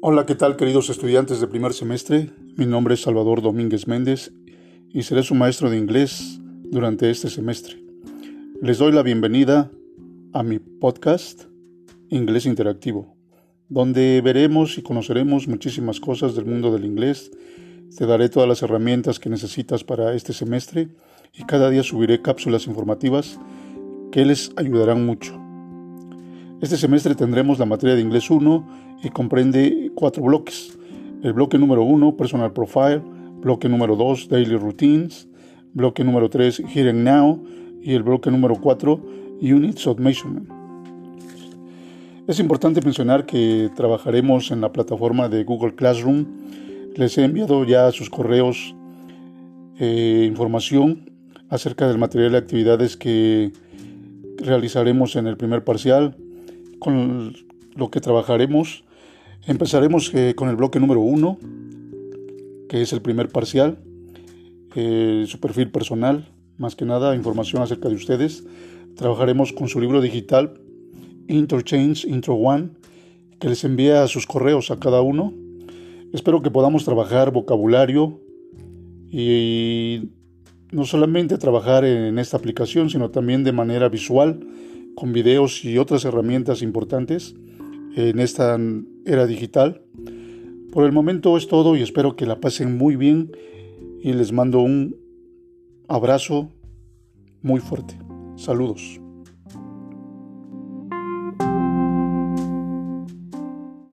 Hola, ¿qué tal queridos estudiantes de primer semestre? Mi nombre es Salvador Domínguez Méndez y seré su maestro de inglés durante este semestre. Les doy la bienvenida a mi podcast Inglés Interactivo, donde veremos y conoceremos muchísimas cosas del mundo del inglés. Te daré todas las herramientas que necesitas para este semestre y cada día subiré cápsulas informativas que les ayudarán mucho. Este semestre tendremos la materia de inglés 1 y comprende cuatro bloques. El bloque número 1, Personal Profile, bloque número 2, Daily Routines, bloque número 3, Here and Now y el bloque número 4, Units of Measurement. Es importante mencionar que trabajaremos en la plataforma de Google Classroom. Les he enviado ya a sus correos eh, información acerca del material de actividades que realizaremos en el primer parcial, con lo que trabajaremos. Empezaremos eh, con el bloque número uno, que es el primer parcial, eh, su perfil personal, más que nada información acerca de ustedes. Trabajaremos con su libro digital Interchange Intro One, que les envía sus correos a cada uno. Espero que podamos trabajar vocabulario y no solamente trabajar en esta aplicación, sino también de manera visual, con videos y otras herramientas importantes en esta era digital. Por el momento es todo y espero que la pasen muy bien y les mando un abrazo muy fuerte. Saludos.